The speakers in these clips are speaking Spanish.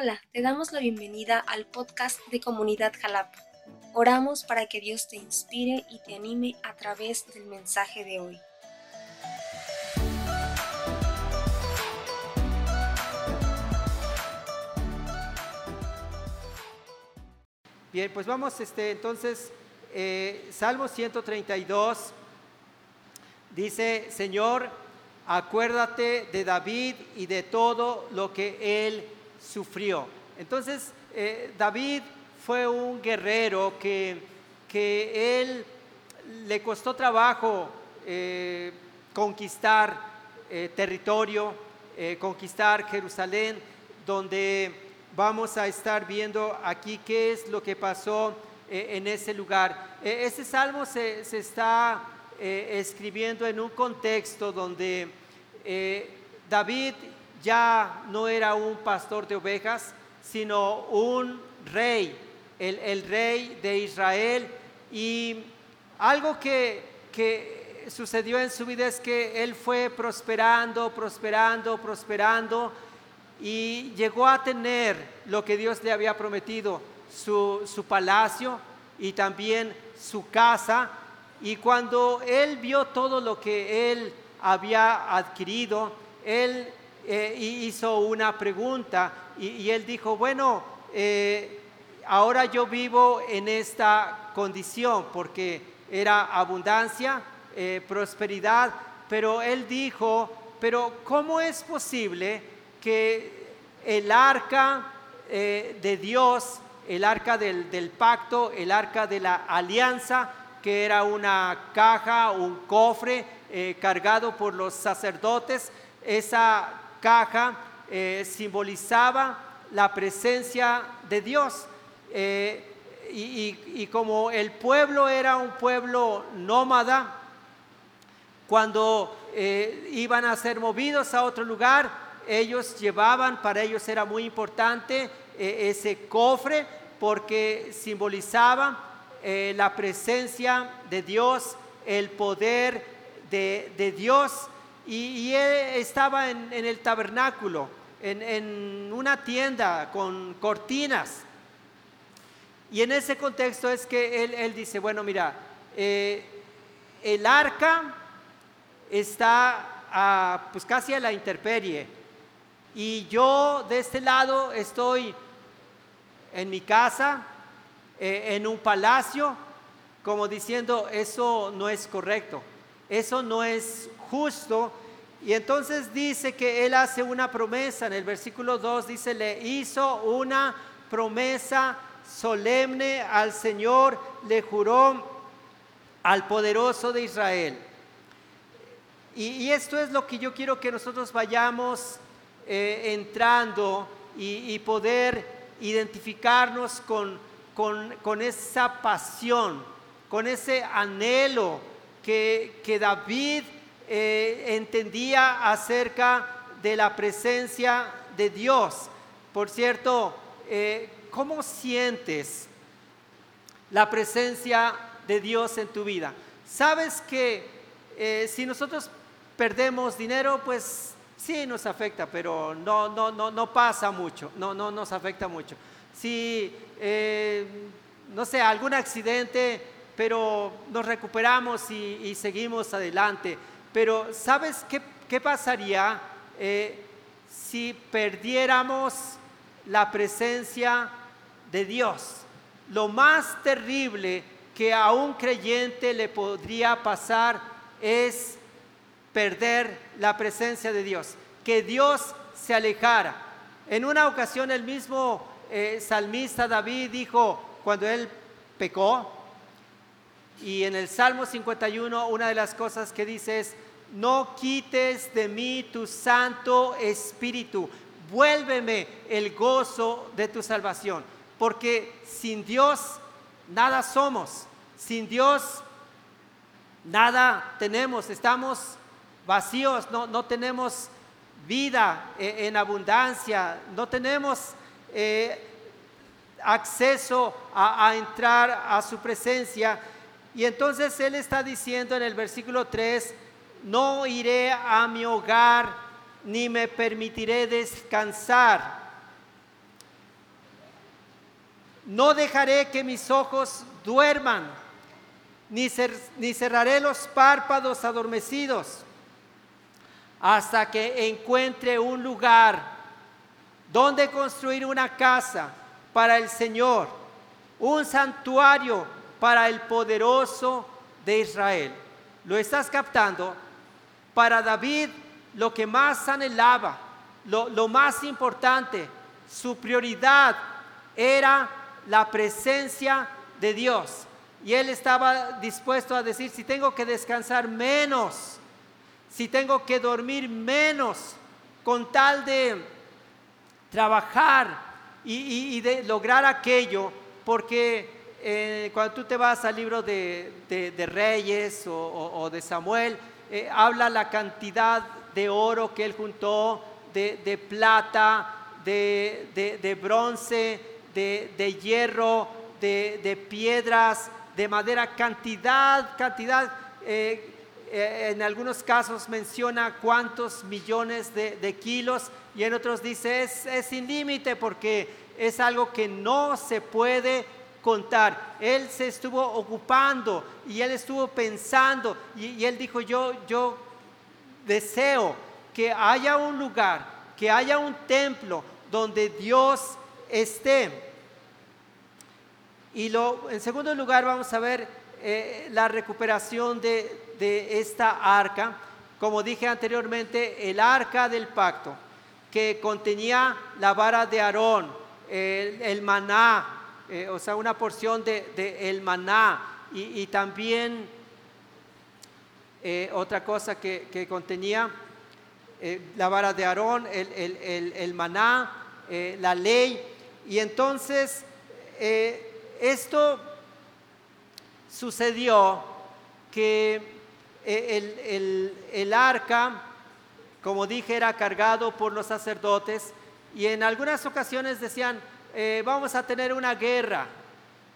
Hola, te damos la bienvenida al podcast de Comunidad Jalapa. Oramos para que Dios te inspire y te anime a través del mensaje de hoy. Bien, pues vamos este, entonces, eh, Salmo 132 dice, Señor, acuérdate de David y de todo lo que él sufrió. Entonces, eh, David fue un guerrero que, que él le costó trabajo eh, conquistar eh, territorio, conquistar Jerusalén, donde vamos a estar viendo aquí qué es lo que pasó en ese lugar. ese salmo se, se está escribiendo en un contexto donde David ya no era un pastor de ovejas, sino un rey, el, rey de Israel. Y algo que, sucedió en su vida es que él fue prosperando, prosperando, prosperando y llegó a tener lo que Dios le había prometido, su, su palacio y también su casa. Y cuando él vio todo lo que él había adquirido, él eh, hizo una pregunta y, él dijo, bueno, eh, ahora yo vivo en esta condición porque era abundancia, eh, prosperidad, pero él dijo, pero ¿cómo es posible que el arca de Dios, el arca del, pacto, el arca de la alianza, que era una caja, un cofre cargado por los sacerdotes, esa caja eh, simbolizaba la presencia de Dios. Eh, y, como el pueblo era un pueblo nómada, cuando eh, iban a ser movidos a otro lugar, ellos llevaban, para ellos era muy importante ese cofre porque simbolizaba la presencia de Dios, el poder de, de Dios y, él estaba en, el tabernáculo, en, una tienda con cortinas. Y en ese contexto es que él, dice, bueno, mira, eh, el arca está pues casi a la intemperie. Y yo de este lado estoy en mi casa, eh, en un palacio, como diciendo, eso no es correcto, eso no es justo. Y entonces dice que él hace una promesa, en el versículo 2 dice, le hizo una promesa solemne al Señor, le juró al poderoso de Israel. Y, esto es lo que yo quiero que nosotros vayamos eh, entrando y, poder identificarnos con, con, esa pasión, con ese anhelo que, David eh, entendía acerca de la presencia de Dios. Por cierto, eh, ¿cómo sientes la presencia de Dios en tu vida? Sabes que eh, si nosotros perdemos dinero, pues sí nos afecta, pero no, no, no, no pasa mucho, no, no nos afecta mucho. Si, no sé, algún accidente, pero nos recuperamos y seguimos adelante. Pero ¿sabes qué, pasaría eh, si perdiéramos la presencia de Dios? Lo más terrible que a un creyente le podría pasar es perder la presencia de Dios, que Dios se alejara. En una ocasión el mismo eh, salmista David dijo, cuando él pecó, y en el Salmo 51 una de las cosas que dice es, no quites de mí tu Santo Espíritu, vuélveme el gozo de tu salvación, porque sin Dios nada somos, sin Dios nada tenemos, estamos vacíos, no, tenemos vida e, en abundancia, no tenemos eh, acceso a entrar a su presencia. Y entonces Él está diciendo en el versículo 3, no iré a mi hogar ni me permitiré descansar. No dejaré que mis ojos duerman, ni, ni cerraré los párpados adormecidos, hasta que encuentre un lugar donde construir una casa para el Señor, un santuario para el poderoso de Israel. ¿Lo estás captando? Para David lo que más anhelaba, lo, más importante, su prioridad era la presencia de Dios. Y él estaba dispuesto a decir, si tengo que descansar menos, si tengo que dormir menos, con tal de trabajar y, de lograr aquello, porque eh, cuando tú te vas al libro de, Reyes o, de Samuel, eh, habla la cantidad de oro que él juntó, de, plata, de, bronce, de, hierro, de, piedras, de madera, cantidad, cantidad. Eh, en algunos casos menciona cuántos millones de, kilos y en otros dice es, es sin límite porque es algo que no se puede contar. Él se estuvo ocupando y él estuvo pensando y, él dijo, yo, yo deseo que haya un lugar, que haya un templo donde Dios esté. Y lo, en segundo lugar vamos a ver eh, la recuperación de, esta arca. Como dije anteriormente, el arca del pacto, que contenía la vara de Aarón, el maná, eh, o sea, una porción de, el maná y, también eh, otra cosa que, contenía eh, la vara de Aarón, el, maná, la ley. Y entonces esto sucedió que el, el arca, como dije, era cargado por los sacerdotes y en algunas ocasiones decían, eh, vamos a tener una guerra,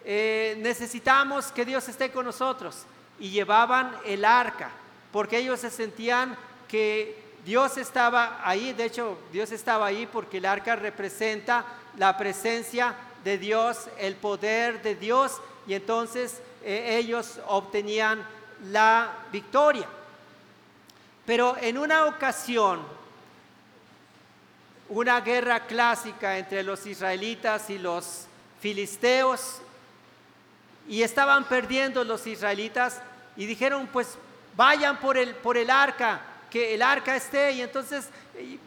eh, necesitamos que Dios esté con nosotros. Y llevaban el arca, porque ellos se sentían que Dios estaba ahí, de hecho Dios estaba ahí porque el arca representa la presencia de Dios, el poder de Dios, y entonces eh, ellos obtenían la victoria. Pero en una ocasión, una guerra clásica entre los israelitas y los filisteos y estaban perdiendo los israelitas y dijeron pues vayan por el, por el arca, que el arca esté y entonces eh,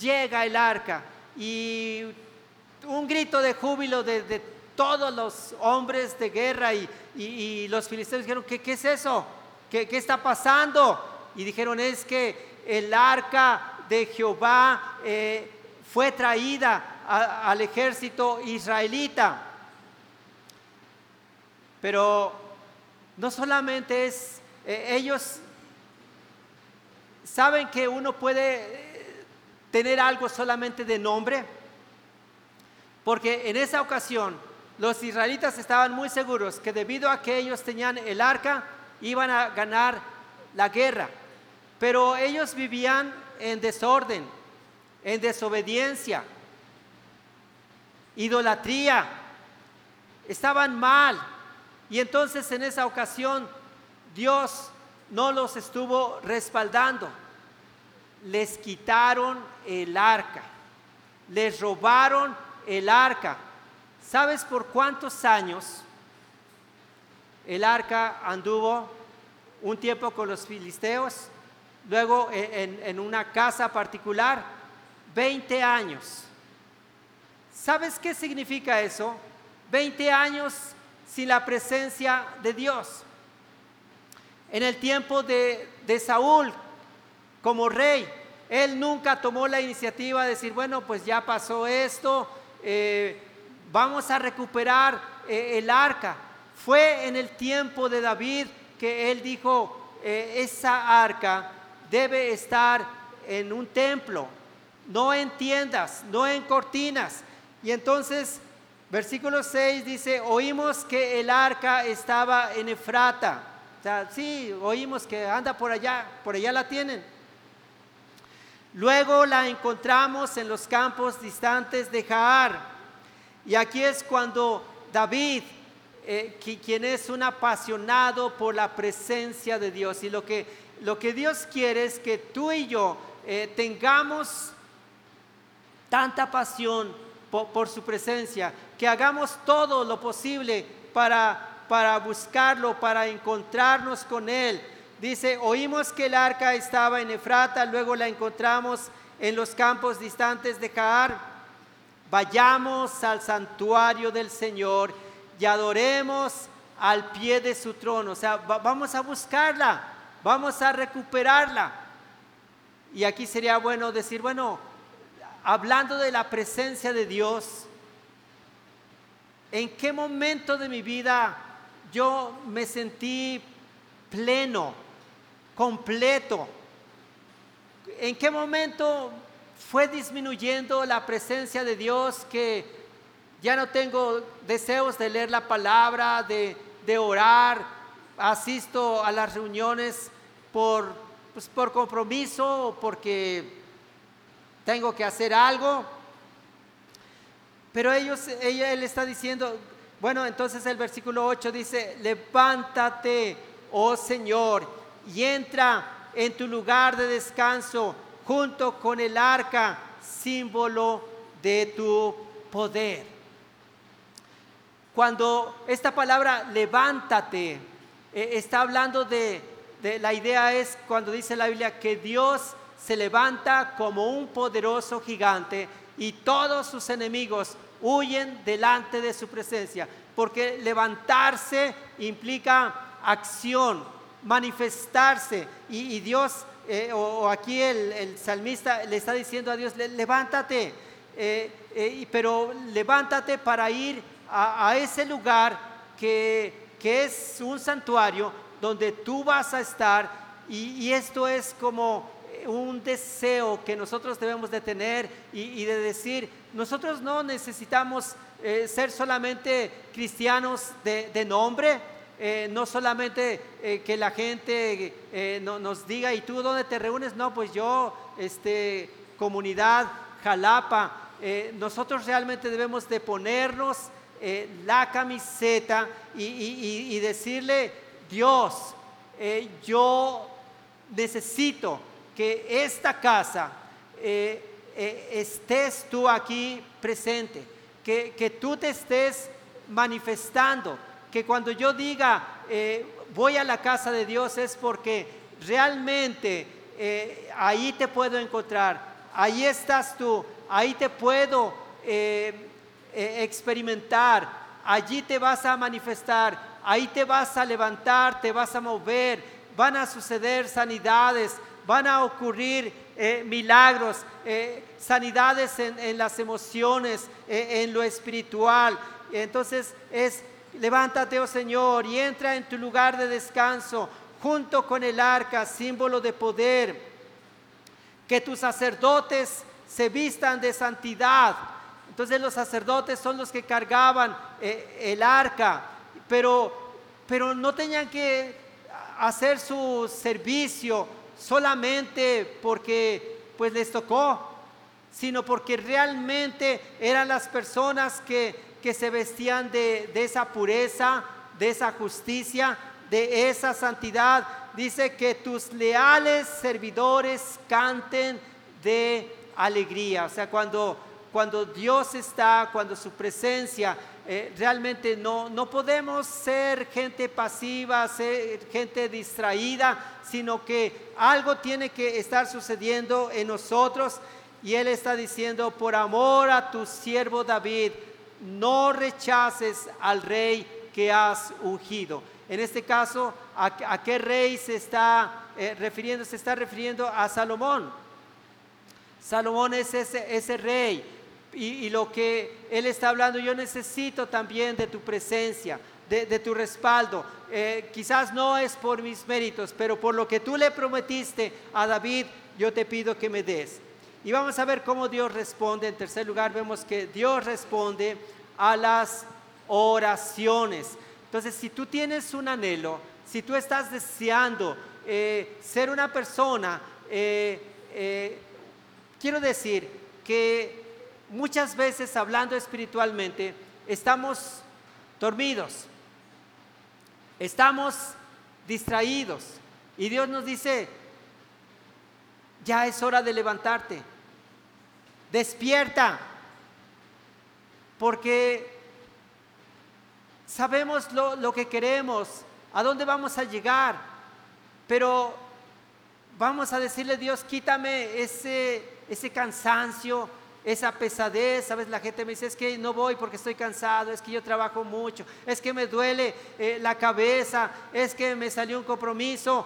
llega el arca y un grito de júbilo de, todos los hombres de guerra y, los filisteos dijeron, ¿qué, qué es eso? ¿Qué, ¿Qué, está pasando? Y dijeron, es que el arca de Jehová eh, fue traída al ejército israelita. Pero no solamente es, eh, ellos saben que uno puede eh, tener algo solamente de nombre, porque en esa ocasión los israelitas estaban muy seguros que debido a que ellos tenían el arca, iban a ganar la guerra, pero ellos vivían en desorden, en desobediencia, idolatría, estaban mal. Y entonces en esa ocasión Dios no los estuvo respaldando. Les quitaron el arca, les robaron el arca. ¿Sabes por cuántos años el arca anduvo un tiempo con los filisteos? Luego en, una casa particular 20 años. ¿Sabes qué significa eso? 20 años sin la presencia de Dios. En el tiempo de, Saúl como rey, él nunca tomó la iniciativa de decir, bueno, pues ya pasó esto, eh, vamos a recuperar eh, el arca. Fue en el tiempo de David que él dijo, eh, esa arca debe estar en un templo, no en tiendas, no en cortinas. Y entonces, versículo 6 dice, oímos que el arca estaba en Efrata. O sea, sí, oímos que anda por allá, por allá la tienen. Luego la encontramos en los campos distantes de Jaar. Y aquí es cuando David, eh, quien es un apasionado por la presencia de Dios. Y lo que, lo que Dios quiere es que tú y yo eh, tengamos tanta pasión por, su presencia, que hagamos todo lo posible para, para buscarlo, para encontrarnos con Él. Dice, oímos que el arca estaba en Efrata, luego la encontramos en los campos distantes de Caar. Vayamos al santuario del Señor y adoremos al pie de su trono. O sea, vamos a buscarla, vamos a recuperarla. Y aquí sería bueno decir, bueno, hablando de la presencia de Dios, ¿en qué momento de mi vida yo me sentí pleno, completo? ¿En qué momento fue disminuyendo la presencia de Dios que ya no tengo deseos de leer la palabra, de, orar, asisto a las reuniones por, pues, por compromiso o porque tengo que hacer algo. Pero ellos, ella, él está diciendo, bueno, entonces el versículo 8 dice, levántate, oh Señor, y entra en tu lugar de descanso junto con el arca, símbolo de tu poder. Cuando esta palabra levántate eh, está hablando de, la idea es cuando dice la Biblia que Dios se levanta como un poderoso gigante y todos sus enemigos huyen delante de su presencia, porque levantarse implica acción, manifestarse, y, Dios, eh, o, aquí el, salmista le está diciendo a Dios, levántate, eh, pero levántate para ir a, ese lugar que, que, es un santuario donde tú vas a estar y, esto es como un deseo que nosotros debemos de tener y, de decir, nosotros no necesitamos eh, ser solamente cristianos de, nombre, eh, no solamente eh, que la gente no, nos diga, ¿y tú dónde te reúnes? No, pues yo, este, comunidad, Jalapa, nosotros realmente debemos de ponernos la camiseta y, decirle, Dios, yo necesito que esta casa eh, estés tú aquí presente, que, que, tú te estés manifestando, que cuando yo diga voy a la casa de Dios es porque realmente ahí te puedo encontrar, ahí estás tú, ahí te puedo eh, experimentar, allí te vas a manifestar, ahí te vas a levantar, te vas a mover, van a suceder sanidades, van a ocurrir eh, milagros, eh, sanidades en, las emociones, en lo espiritual. Entonces es, levántate, oh Señor, y entra en tu lugar de descanso junto con el arca, símbolo de poder. Que tus sacerdotes se vistan de santidad entonces los sacerdotes son los que cargaban eh, el arca, pero, pero no tenían que hacer su servicio solamente porque pues les tocó, sino porque realmente eran las personas que, que se vestían de, de esa pureza, de esa justicia, de esa santidad. Dice que tus leales servidores canten de alegría. O sea, cuando cuando Dios está, cuando su presencia, eh, realmente no, no podemos ser gente pasiva, ser gente distraída, sino que algo tiene que estar sucediendo en nosotros. Y Él está diciendo, por amor a tu siervo David, no rechaces al rey que has ungido. En este caso, ¿a, qué rey se está eh, refiriendo? Se está refiriendo a Salomón. Salomón es ese, ese rey y, lo que Él está hablando, yo necesito también de tu presencia, de, tu respaldo. Eh, quizás no es por mis méritos, pero por lo que tú le prometiste a David, yo te pido que me des. Y vamos a ver cómo Dios responde. En tercer lugar, vemos que Dios responde a las oraciones. Entonces, si tú tienes un anhelo, si tú estás deseando eh, ser una persona, eh, quiero decir que muchas veces hablando espiritualmente, estamos dormidos. Estamos distraídos. Y Dios nos dice, ya es hora de levantarte. Despierta. Porque sabemos lo, que queremos, a dónde vamos a llegar. Pero vamos a decirle, Dios, quítame ese, ese cansancio, esa pesadez, ¿sabes? La gente me dice, es que no voy porque estoy cansado, es que yo trabajo mucho, es que me duele eh, la cabeza, es que me salió un compromiso.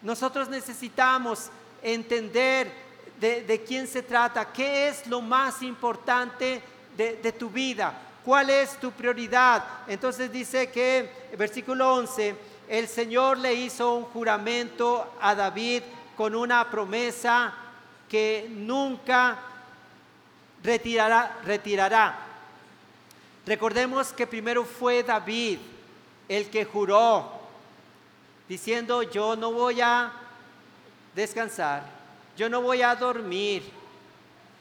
Nosotros necesitamos entender de, quién se trata, qué es lo más importante de, de tu vida, cuál es tu prioridad. Entonces dice que, versículo 11, el Señor le hizo un juramento a David con una promesa que nunca retirará, retirará. Recordemos que primero fue David el que juró, diciendo, yo no voy a descansar, yo no voy a dormir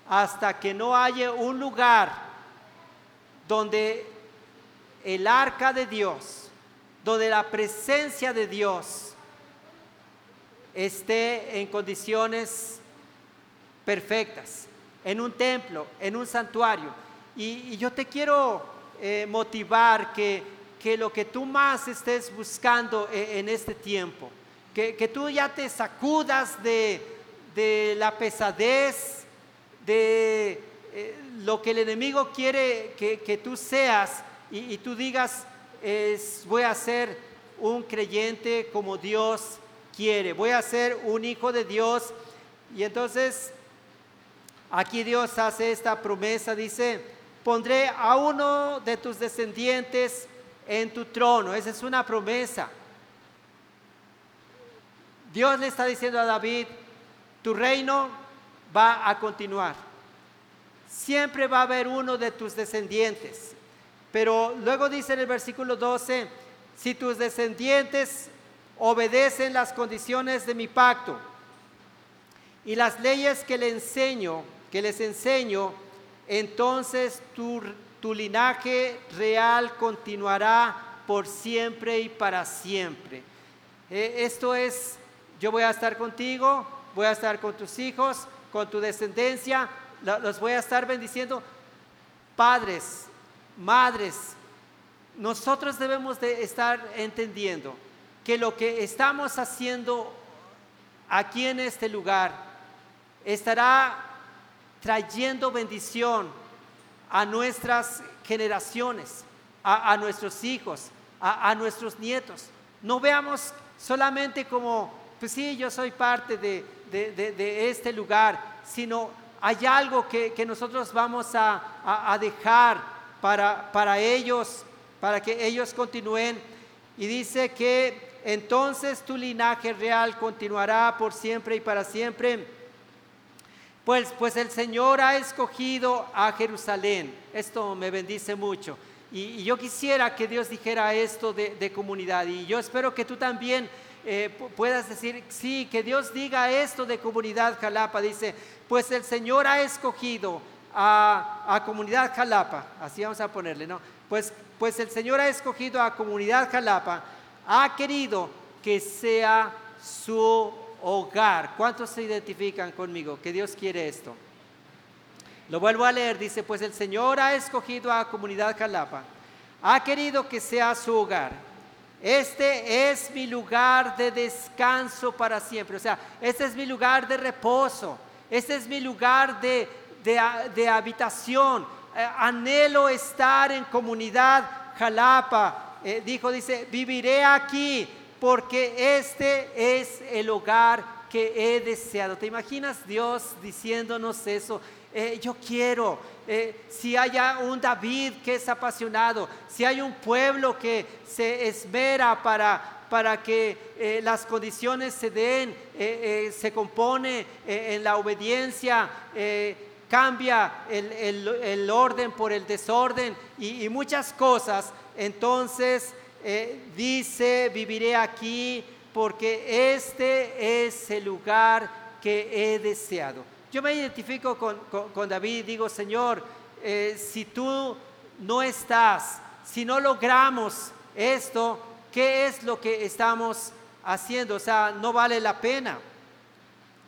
hasta que no haya un lugar donde el arca de Dios, donde la presencia de Dios esté en condiciones perfectas en un templo, en un santuario. Y, yo te quiero eh, motivar que, que, lo que tú más estés buscando e, en, este tiempo, que, que, tú ya te sacudas de, de la pesadez, de eh, lo que el enemigo quiere que, que tú seas y, y, tú digas, es, voy a ser un creyente como Dios quiere, voy a ser un hijo de Dios. Y entonces Aquí Dios hace esta promesa, dice, pondré a uno de tus descendientes en tu trono. Esa es una promesa. Dios le está diciendo a David, tu reino va a continuar. Siempre va a haber uno de tus descendientes. Pero luego dice en el versículo 12, si tus descendientes obedecen las condiciones de mi pacto y las leyes que le enseño, que les enseño, entonces tu, linaje real continuará por siempre y para siempre. Eh, esto es, yo voy a estar contigo, voy a estar con tus hijos, con tu descendencia, los voy a estar bendiciendo. Padres, madres, nosotros debemos de estar entendiendo que lo que estamos haciendo aquí en este lugar estará trayendo bendición a nuestras generaciones, a, nuestros hijos, a, nuestros nietos. No veamos solamente como, pues sí, yo soy parte de, este lugar, sino hay algo que, nosotros vamos a, dejar para, para ellos, para que ellos continúen. Y dice que entonces tu linaje real continuará por siempre y para siempre pues, pues el Señor ha escogido a Jerusalén. Esto me bendice mucho. Y, yo quisiera que Dios dijera esto de, comunidad. Y yo espero que tú también eh, puedas decir, sí, que Dios diga esto de comunidad Jalapa. Dice, pues el Señor ha escogido a, a, comunidad Jalapa. Así vamos a ponerle, ¿no? Pues, pues el Señor ha escogido a comunidad Jalapa. Ha querido que sea su hogar. ¿Cuántos se identifican conmigo? Que Dios quiere esto. Lo vuelvo a leer, dice, pues el Señor ha escogido a Comunidad Calapa, ha querido que sea su hogar. Este es mi lugar de descanso para siempre. O sea, este es mi lugar de reposo. Este es mi lugar de, de, habitación. Eh, anhelo estar en comunidad Jalapa. Eh, dijo, dice, viviré aquí porque este es el hogar que he deseado. ¿Te imaginas Dios diciéndonos eso? Eh, yo quiero, eh, si haya un David que es apasionado, si hay un pueblo que se esmera para, para que eh, las condiciones se den, se compone en la obediencia, cambia el, orden por el desorden y muchas cosas, entonces eh, dice, viviré aquí porque este es el lugar que he deseado. Yo me identifico con, David y digo, Señor, eh, si tú no estás, si no logramos esto, ¿qué es lo que estamos haciendo? O sea, no vale la pena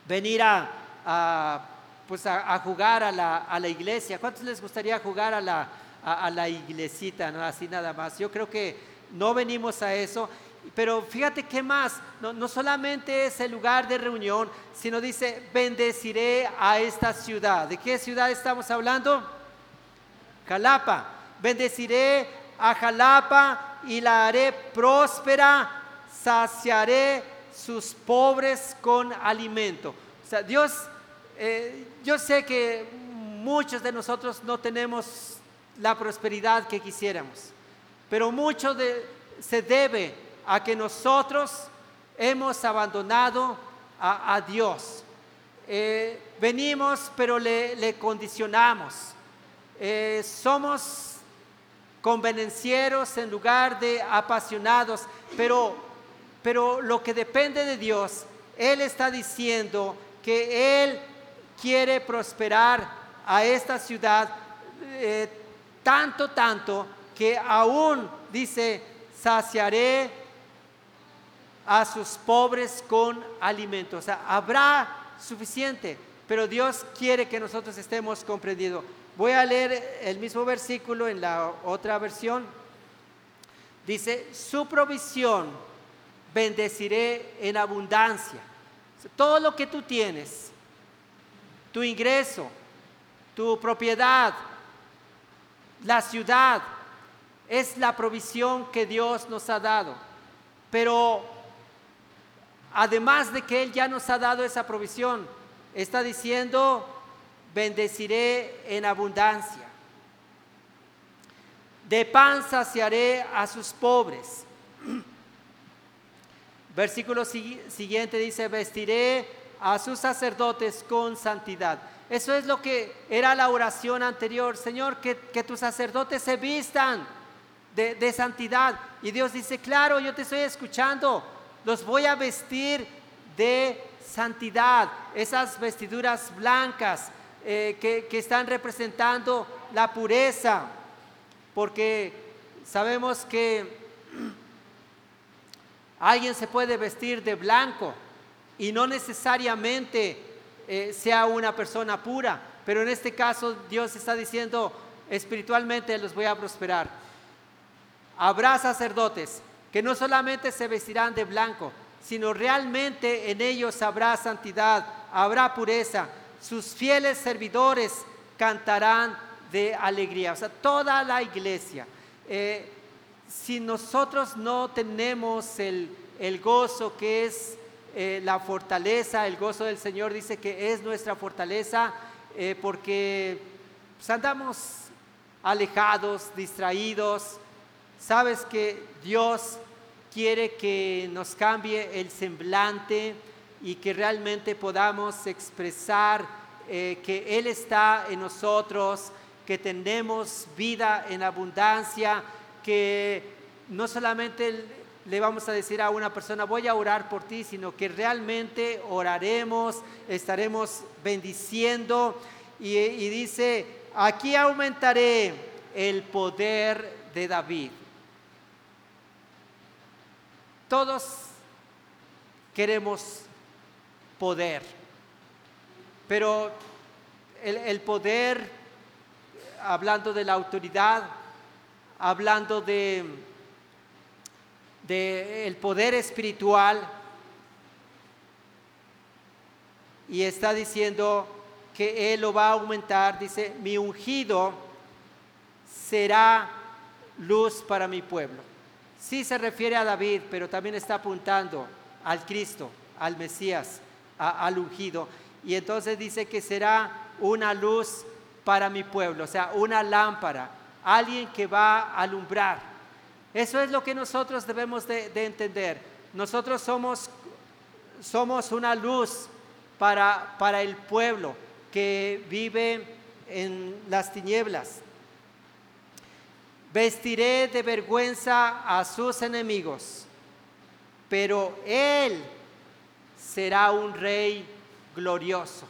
venir a, pues a, jugar a la, a la, iglesia. ¿Cuántos les gustaría jugar a la, a, la iglesita, no así nada más? Yo creo que no venimos a eso. Pero fíjate qué más, no, no, solamente es el lugar de reunión, sino dice, bendeciré a esta ciudad. ¿De qué ciudad estamos hablando? Jalapa. Bendeciré a Jalapa y la haré próspera, saciaré sus pobres con alimento. O sea, Dios, eh, yo sé que muchos de nosotros no tenemos la prosperidad que quisiéramos, pero mucho se debe a que nosotros hemos abandonado a, Dios. Eh, venimos, pero le, condicionamos. Eh, somos convenencieros en lugar de apasionados, pero, pero lo que depende de Dios, Él está diciendo que Él quiere prosperar a esta ciudad eh, tanto, tanto, que aún dice, saciaré a sus pobres con alimento. O sea, habrá suficiente, pero Dios quiere que nosotros estemos comprendidos. Voy a leer el mismo versículo en la otra versión. Dice, su provisión bendeciré en abundancia. Todo lo que tú tienes, tu ingreso, tu propiedad, la ciudad, es la provisión que Dios nos ha dado. Pero además de que Él ya nos ha dado esa provisión, está diciendo, bendeciré en abundancia. De pan saciaré a sus pobres. Versículo siguiente dice, vestiré a sus sacerdotes con santidad. Eso es lo que era la oración anterior. Señor, que, tus sacerdotes se vistan de, santidad. Y Dios dice, claro, yo te estoy escuchando los voy a vestir de santidad, esas vestiduras blancas eh, que, que están representando la pureza, porque sabemos que alguien se puede vestir de blanco y no necesariamente eh, sea una persona pura, pero en este caso Dios está diciendo espiritualmente los voy a prosperar. Habrá sacerdotes que no solamente se vestirán de blanco, sino realmente en ellos habrá santidad, habrá pureza. Sus fieles servidores cantarán de alegría. O sea, toda la iglesia. Eh, si nosotros no tenemos el, gozo que es eh, la fortaleza, el gozo del Señor dice que es nuestra fortaleza, eh, porque pues, andamos alejados, distraídos, Sabes que Dios quiere que nos cambie el semblante y que realmente podamos expresar eh, que Él está en nosotros, que tenemos vida en abundancia, que no solamente le vamos a decir a una persona, voy a orar por ti, sino que realmente oraremos, estaremos bendiciendo. Y, y dice, aquí aumentaré el poder de David. Todos queremos poder, pero el, poder, hablando de la autoridad, hablando de, de el poder espiritual, y está diciendo que Él lo va a aumentar, dice, mi ungido será luz para mi pueblo. Sí se refiere a David, pero también está apuntando al Cristo, al Mesías, al ungido. Y entonces dice que será una luz para mi pueblo, o sea, una lámpara, alguien que va a alumbrar. Eso es lo que nosotros debemos de, entender. Nosotros somos, somos una luz para, para el pueblo que vive en las tinieblas. Vestiré de vergüenza a sus enemigos, pero Él será un rey glorioso.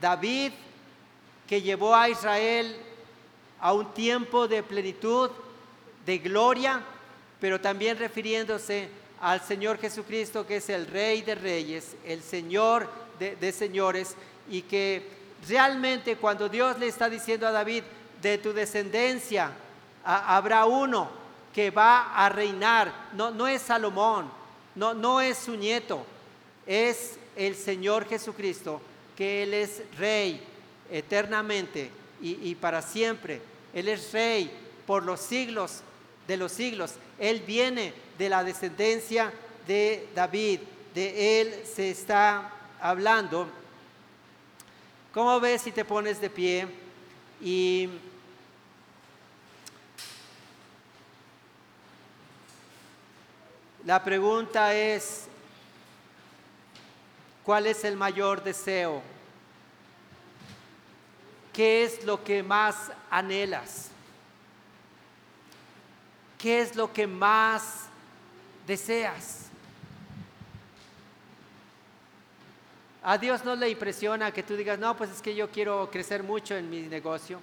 David, que llevó a Israel a un tiempo de plenitud, de gloria, pero también refiriéndose al Señor Jesucristo, que es el Rey de Reyes, el Señor de, señores, y que realmente cuando Dios le está diciendo a David, de tu descendencia habrá uno que va a reinar, no, no es Salomón, no, no es su nieto, es el Señor Jesucristo, que Él es Rey eternamente y, y para siempre. Él es Rey por los siglos de los siglos. Él viene de la descendencia de David, de Él se está hablando. ¿Cómo ves si te pones de pie? Y la pregunta es, ¿cuál es el mayor deseo? ¿Qué es lo que más anhelas? ¿Qué es lo que más deseas? A Dios no le impresiona que tú digas, no, pues es que yo quiero crecer mucho en mi negocio.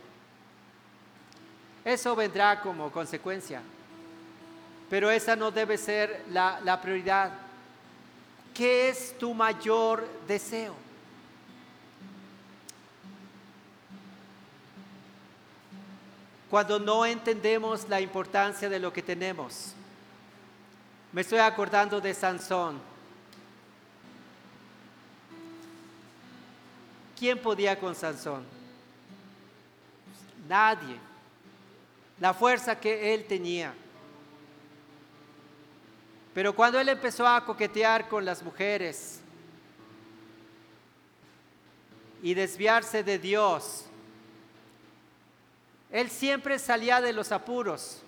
Eso vendrá como consecuencia. Pero esa no debe ser la, prioridad. ¿Qué es tu mayor deseo? cuando no entendemos la importancia de lo que tenemos. Me estoy acordando de Sansón. ¿Quién podía con Sansón? Nadie. La fuerza que él tenía. Pero cuando él empezó a coquetear con las mujeres y desviarse de Dios, él siempre salía de los apuros.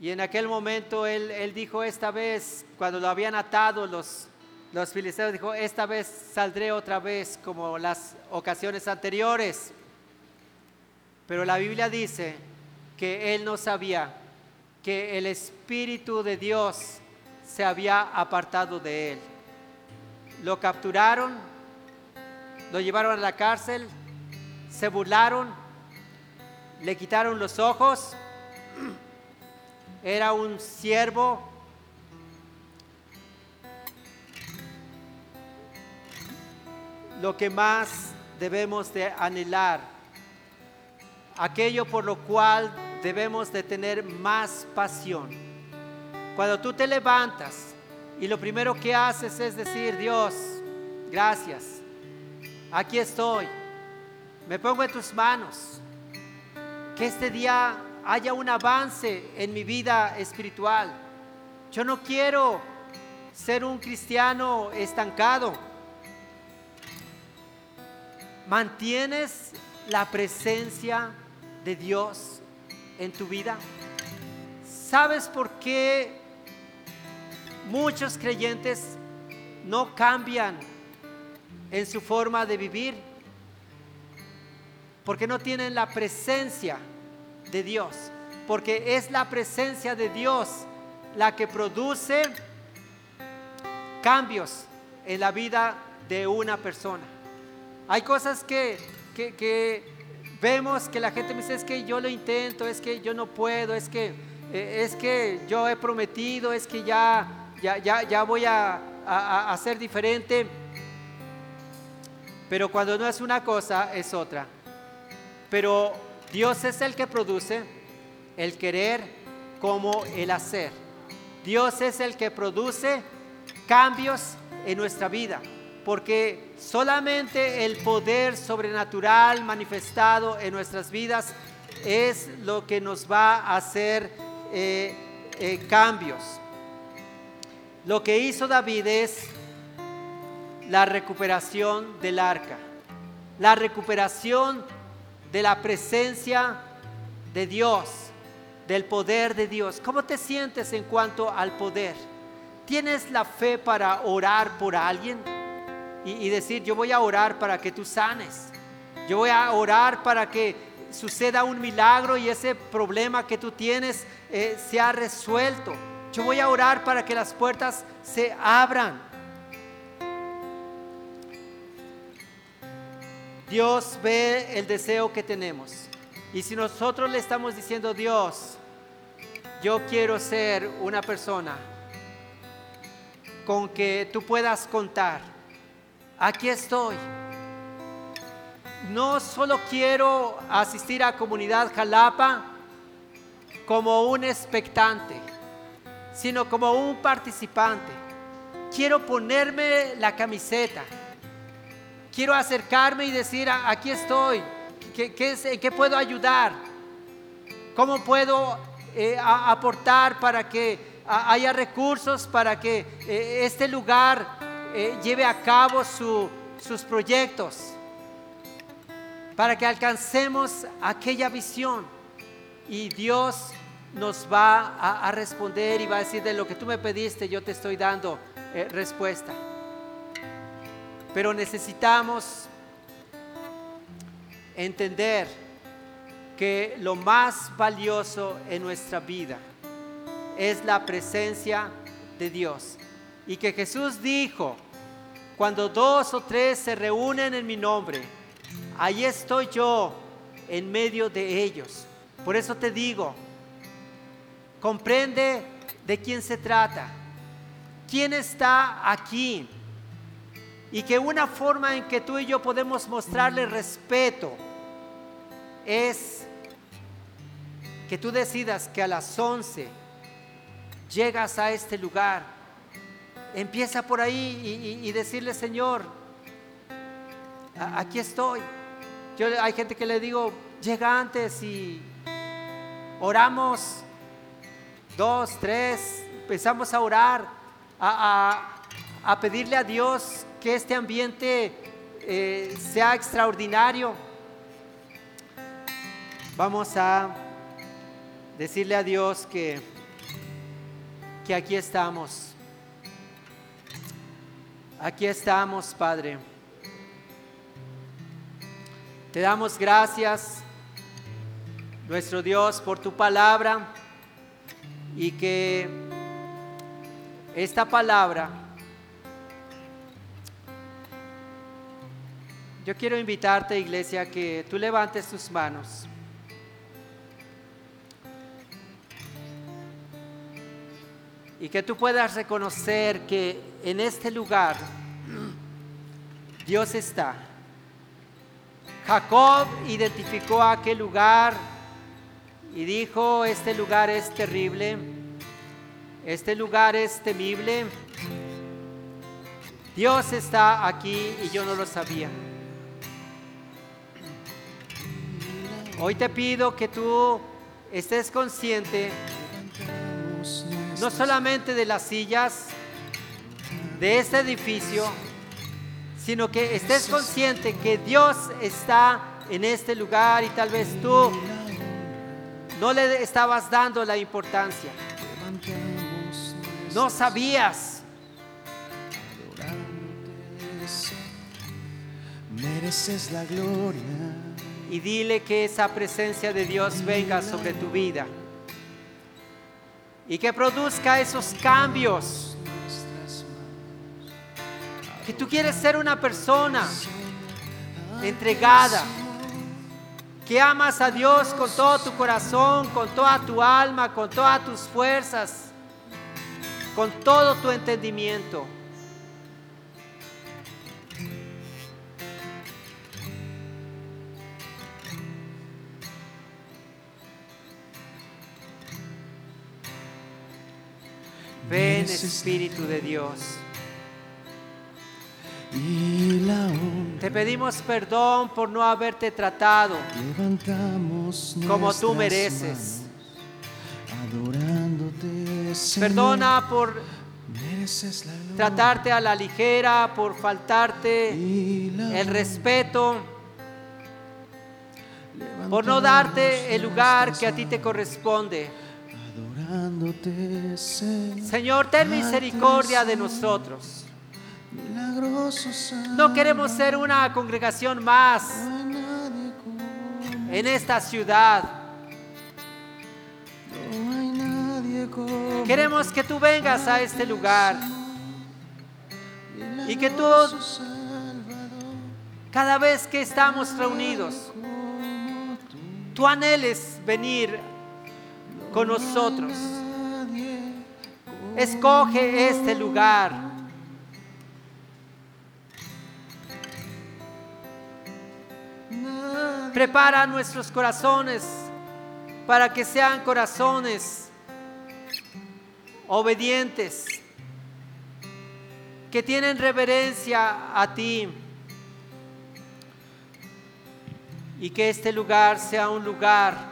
Y en aquel momento él, dijo, esta vez, cuando lo habían atado los, los filisteos, dijo, esta vez saldré otra vez como las ocasiones anteriores. Pero la Biblia dice que él no sabía que el Espíritu de Dios se había apartado de él. Lo capturaron, lo llevaron a la cárcel, se burlaron le quitaron los ojos, era un siervo. Lo que más debemos de anhelar, aquello por lo cual debemos de tener más pasión. Cuando tú te levantas y lo primero que haces es decir, Dios, gracias, aquí estoy, me pongo en tus manos que este día haya un avance en mi vida espiritual. Yo no quiero ser un cristiano estancado. ¿Mantienes la presencia de Dios en tu vida? ¿Sabes por qué muchos creyentes no cambian en su forma de vivir? porque no tienen la presencia de Dios, porque es la presencia de Dios la que produce cambios en la vida de una persona. Hay cosas que, vemos que la gente me dice, es que yo lo intento, es que yo no puedo, es que, eh, es que yo he prometido, es que ya, ya, ya, voy a, a hacer diferente. Pero cuando no es una cosa, es otra. Pero Dios es el que produce el querer como el hacer. Dios es el que produce cambios en nuestra vida, porque solamente el poder sobrenatural manifestado en nuestras vidas es lo que nos va a hacer eh, eh, cambios. Lo que hizo David es la recuperación del arca, la recuperación de la presencia de Dios, del poder de Dios. ¿Cómo te sientes en cuanto al poder? ¿Tienes la fe para orar por alguien y, decir, yo voy a orar para que tú sanes? Yo voy a orar para que suceda un milagro y ese problema que tú tienes eh, sea resuelto. Yo voy a orar para que las puertas se abran. Dios ve el deseo que tenemos. Y si nosotros le estamos diciendo, Dios, yo quiero ser una persona con que tú puedas contar, aquí estoy. No solo quiero asistir a comunidad Jalapa como un expectante, sino como un participante. Quiero ponerme la camiseta. Quiero acercarme y decir, aquí estoy. ¿Qué, qué, qué puedo ayudar? ¿Cómo puedo eh, aportar para que haya recursos, para que eh, este lugar eh, lleve a cabo sus proyectos? Para que alcancemos aquella visión. Y Dios nos va a, responder y va a decir de lo que tú me pediste, yo te estoy dando respuesta. Pero necesitamos entender que lo más valioso en nuestra vida es la presencia de Dios. Y que Jesús dijo, cuando dos o tres se reúnen en mi nombre, ahí estoy yo en medio de ellos. Por eso te digo, comprende de quién se trata, quién está aquí. Y que una forma en que tú y yo podemos mostrarle respeto, es que tú decidas que a las 11 llegas a este lugar. Empieza por ahí y, decirle, Señor, aquí estoy. Yo, hay gente que le digo, llega antes y oramos dos, tres, empezamos a orar, a, pedirle a Dios que este ambiente eh, sea extraordinario Vamos a decirle a Dios que, que aquí estamos. Aquí estamos, Padre. Te damos gracias, nuestro Dios, por tu palabra y que esta palabra, yo quiero invitarte, iglesia, que tú levantes tus manos. Y que tú puedas reconocer que en este lugar Dios está. Jacob identificó aquel lugar y dijo, este lugar es terrible, este lugar es temible. Dios está aquí y yo no lo sabía. Hoy te pido que tú estés consciente no solamente de las sillas de este edificio, sino que estés consciente que Dios está en este lugar y tal vez tú no le estabas dando la importancia. No sabías. Mereces la gloria. Y dile que esa presencia de Dios venga sobre tu vida y que produzca esos cambios. Que tú quieres ser una persona entregada, que amas a Dios con todo tu corazón, con toda tu alma, con todas tus fuerzas, con todo tu entendimiento. Ven Espíritu de Dios. Te pedimos perdón por no haberte tratado como tú mereces. Perdona por tratarte a la ligera, por faltarte el respeto, por no darte el lugar que a ti te corresponde. Señor, ten misericordia de nosotros. No queremos ser una congregación más en esta ciudad. Queremos que tú vengas a este lugar y que tú, cada vez que estamos reunidos, tú anheles venir con nosotros. Escoge este lugar. Prepara nuestros corazones para que sean corazones obedientes, que tienen reverencia a ti. Y que este lugar sea un lugar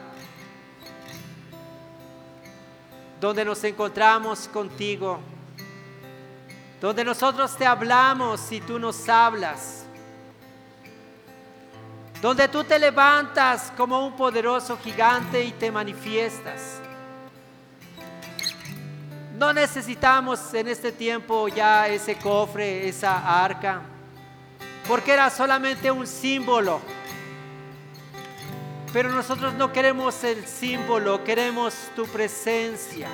donde nos encontramos contigo, donde nosotros te hablamos y tú nos hablas, donde tú te levantas como un poderoso gigante y te manifiestas. No necesitamos en este tiempo ya ese cofre, esa arca, porque era solamente un símbolo. Pero nosotros no queremos el símbolo, queremos tu presencia.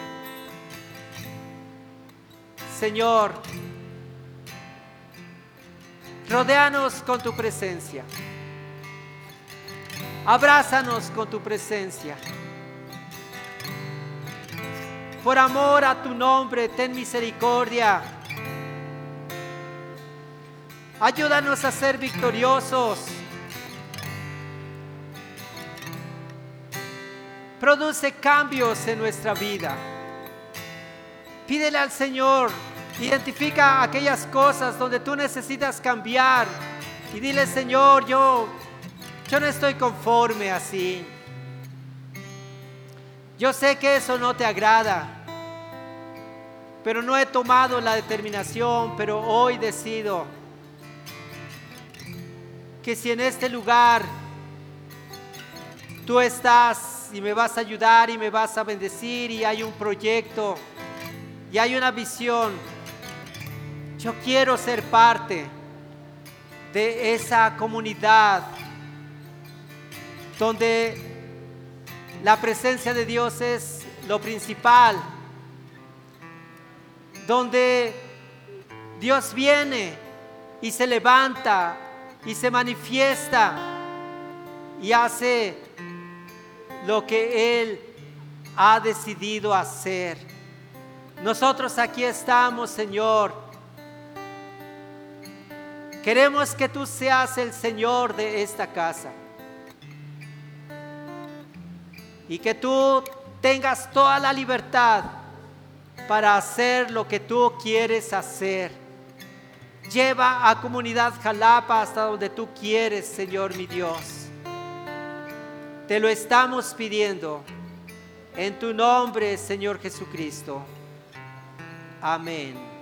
Señor, rodéanos con tu presencia. Abrázanos con tu presencia. Por amor a tu nombre, ten misericordia. Ayúdanos a ser victoriosos. Produce cambios en nuestra vida. Pídele al Señor, identifica aquellas cosas donde tú necesitas cambiar y dile, Señor, yo, yo no estoy conforme así. Yo sé que eso no te agrada pero no he tomado la determinación, pero hoy decido que si en este lugar tú estás y me vas a ayudar y me vas a bendecir y hay un proyecto y hay una visión, yo quiero ser parte de esa comunidad donde la presencia de Dios es lo principal donde Dios viene y se levanta y se manifiesta y hace lo que Él ha decidido hacer. Nosotros aquí estamos, Señor. Queremos que tú seas el Señor de esta casa. Y que tú tengas toda la libertad para hacer lo que tú quieres hacer. Lleva a comunidad Jalapa hasta donde tú quieres, Señor mi Dios. Te lo estamos pidiendo en tu nombre, Señor Jesucristo. Amén.